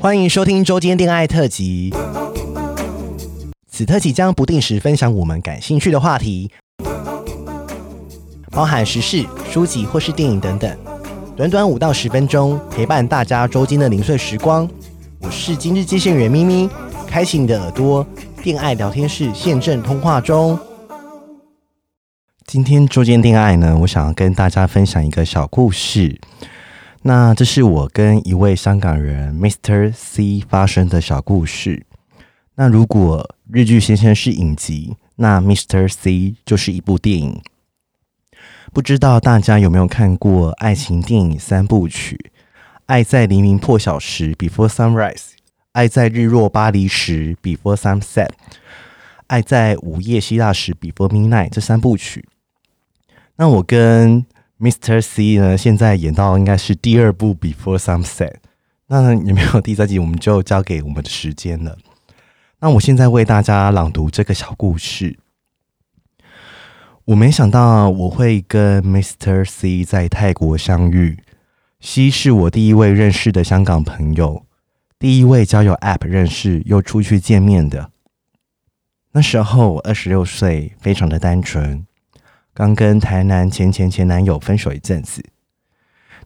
欢迎收听周间恋爱特辑。此特辑将不定时分享我们感兴趣的话题，包含时事、书籍或是电影等等。短短五到十分钟，陪伴大家周间的零碎时光。我是今日接线员咪咪，开启你的耳朵，恋爱聊天室现正通话中。今天周间恋爱呢，我想要跟大家分享一个小故事。那这是我跟一位香港人 Mr. C 发生的小故事。那如果日剧先生是影集，那 Mr. C 就是一部电影。不知道大家有没有看过爱情电影三部曲？爱在黎明破晓时 （Before Sunrise），爱在日落巴黎时 （Before Sunset），爱在午夜希腊时 （Before Midnight） 这三部曲。那我跟 Mr. C 呢，现在演到应该是第二部 Before Sunset。那有没有第三集，我们就交给我们的时间了。那我现在为大家朗读这个小故事。我没想到我会跟 Mr. C 在泰国相遇。C 是我第一位认识的香港朋友，第一位交友 App 认识又出去见面的。那时候我二十六岁，非常的单纯。刚跟台南前前前男友分手一阵子，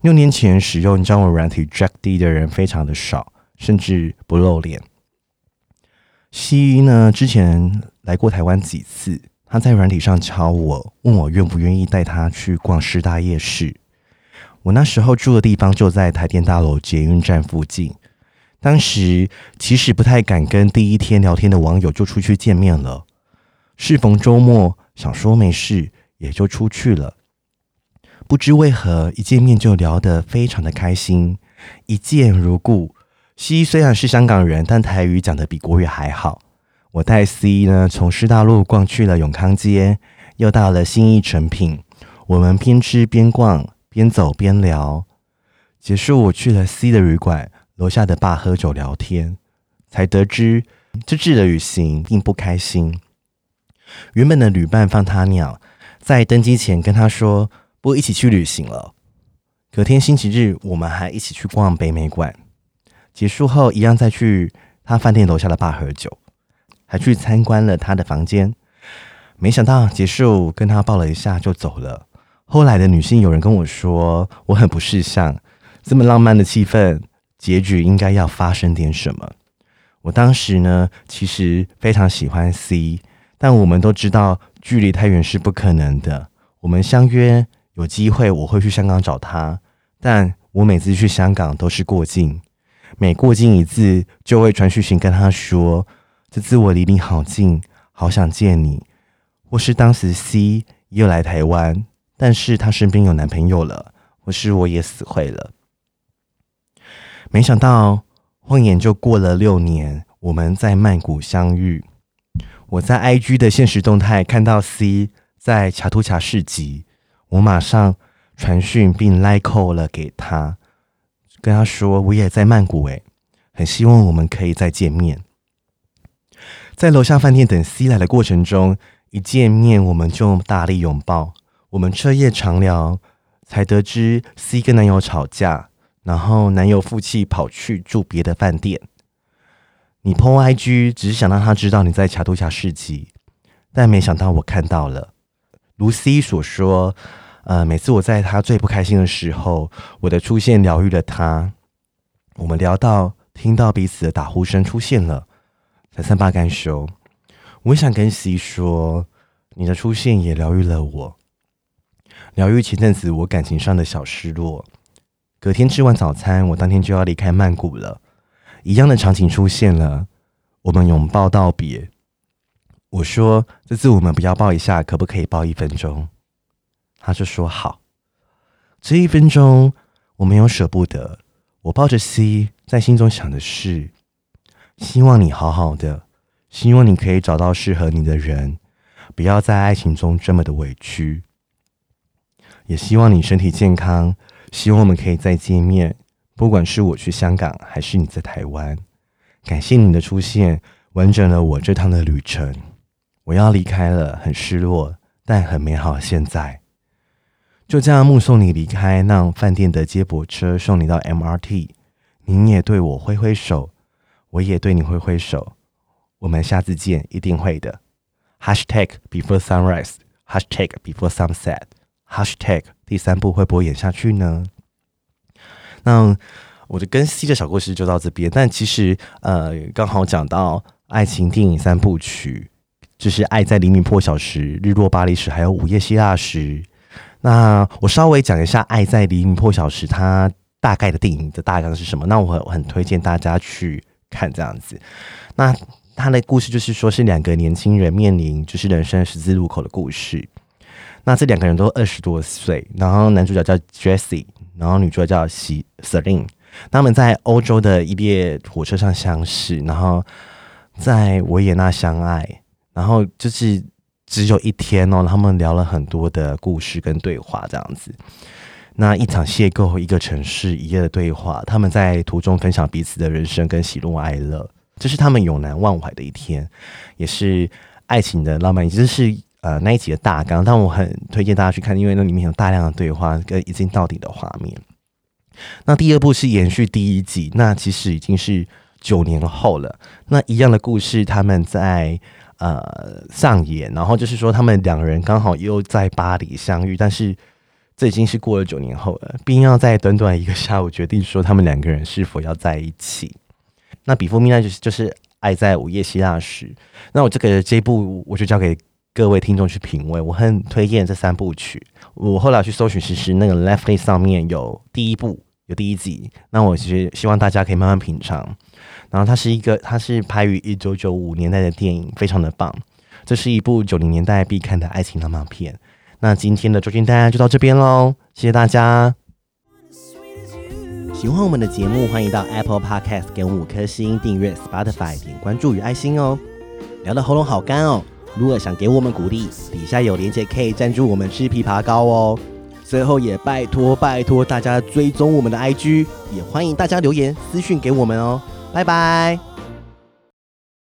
六年前使用交友软体 Jack D 的人非常的少，甚至不露脸。C 呢，之前来过台湾几次，他在软体上敲我，问我愿不愿意带他去逛师大夜市。我那时候住的地方就在台电大楼捷运站附近，当时其实不太敢跟第一天聊天的网友就出去见面了。适逢周末，想说没事。也就出去了，不知为何一见面就聊得非常的开心，一见如故。C 虽然是香港人，但台语讲得比国语还好。我带 C 呢从师大路逛去了永康街，又到了新义成品。我们边吃边逛，边走边聊。结束，我去了 C 的旅馆楼下的爸喝酒聊天，才得知这次的旅行并不开心。原本的旅伴放他鸟。在登机前跟他说不一起去旅行了。隔天星期日，我们还一起去逛北美馆。结束后，一样再去他饭店楼下的吧喝酒，还去参观了他的房间。没想到结束跟他抱了一下就走了。后来的女性有人跟我说，我很不识相，这么浪漫的气氛，结局应该要发生点什么。我当时呢，其实非常喜欢 C。但我们都知道，距离太远是不可能的。我们相约有机会，我会去香港找他。但我每次去香港都是过境，每过境一次就会传讯息跟他说：“这次我离你好近，好想见你。”或是当时 C 又来台湾，但是他身边有男朋友了，或是我也死会了。没想到，晃眼就过了六年，我们在曼谷相遇。我在 IG 的现实动态看到 C 在恰图恰市集，我马上传讯并 like 了给他，跟他说我也在曼谷诶，很希望我们可以再见面。在楼下饭店等 C 来的过程中，一见面我们就大力拥抱，我们彻夜长聊，才得知 C 跟男友吵架，然后男友负气跑去住别的饭店。你 po IG 只是想让他知道你在恰图恰市集，但没想到我看到了。如 C 所说，呃，每次我在他最不开心的时候，我的出现疗愈了他。我们聊到听到彼此的打呼声出现了，才善罢甘休。我想跟 C 说，你的出现也疗愈了我，疗愈前阵子我感情上的小失落。隔天吃完早餐，我当天就要离开曼谷了。一样的场景出现了，我们拥抱道别。我说：“这次我们不要抱一下，可不可以抱一分钟？”他就说：“好。”这一分钟，我没有舍不得。我抱着 C，在心中想的是：希望你好好的，希望你可以找到适合你的人，不要在爱情中这么的委屈。也希望你身体健康，希望我们可以再见面。不管是我去香港，还是你在台湾，感谢你的出现，完整了我这趟的旅程。我要离开了，很失落，但很美好。现在就这样目送你离开，让饭店的接驳车送你到 MRT。你也对我挥挥手，我也对你挥挥手。我们下次见，一定会的。Hashtag before sunrise，Hashtag before sunset，Hashtag 第三部会不会演下去呢？那我的跟 C 的小故事就到这边。但其实呃，刚好讲到爱情电影三部曲，就是《爱在黎明破晓时》、《日落巴黎时》还有《午夜希腊时》。那我稍微讲一下《爱在黎明破晓时》它大概的电影的大纲是什么？那我很很推荐大家去看这样子。那他的故事就是说是两个年轻人面临就是人生十字路口的故事。那这两个人都二十多岁，然后男主角叫 Jesse，然后女主角叫西 Celine。他们在欧洲的一列火车上相识，然后在维也纳相爱，然后就是只有一天哦，他们聊了很多的故事跟对话这样子。那一场邂逅，一个城市，一夜的对话，他们在途中分享彼此的人生跟喜怒哀乐。这是他们永难忘怀的一天，也是爱情的浪漫，也就是呃那一集的大纲。但我很推荐大家去看，因为那里面有大量的对话跟一镜到底的画面。那第二部是延续第一集，那其实已经是九年后了。那一样的故事，他们在呃上演，然后就是说他们两个人刚好又在巴黎相遇，但是这已经是过了九年后了，并要在短短一个下午决定说他们两个人是否要在一起。那比夫米娜，就是就是爱在午夜希腊时。那我这个这一部我就交给各位听众去品味。我很推荐这三部曲。我后来去搜寻，其实那个 Netflix 上面有第一部，有第一集。那我其实希望大家可以慢慢品尝。然后它是一个，它是拍于一九九五年代的电影，非常的棒。这是一部九零年代必看的爱情浪漫片。那今天的周间大家就到这边喽，谢谢大家。喜欢我们的节目，欢迎到 Apple Podcast 给我们五颗星，订阅 Spotify 点关注与爱心哦。聊得喉咙好干哦，如果想给我们鼓励，底下有链接可以赞助我们吃枇杷膏哦。最后也拜托拜托大家追踪我们的 IG，也欢迎大家留言私讯给我们哦。拜拜。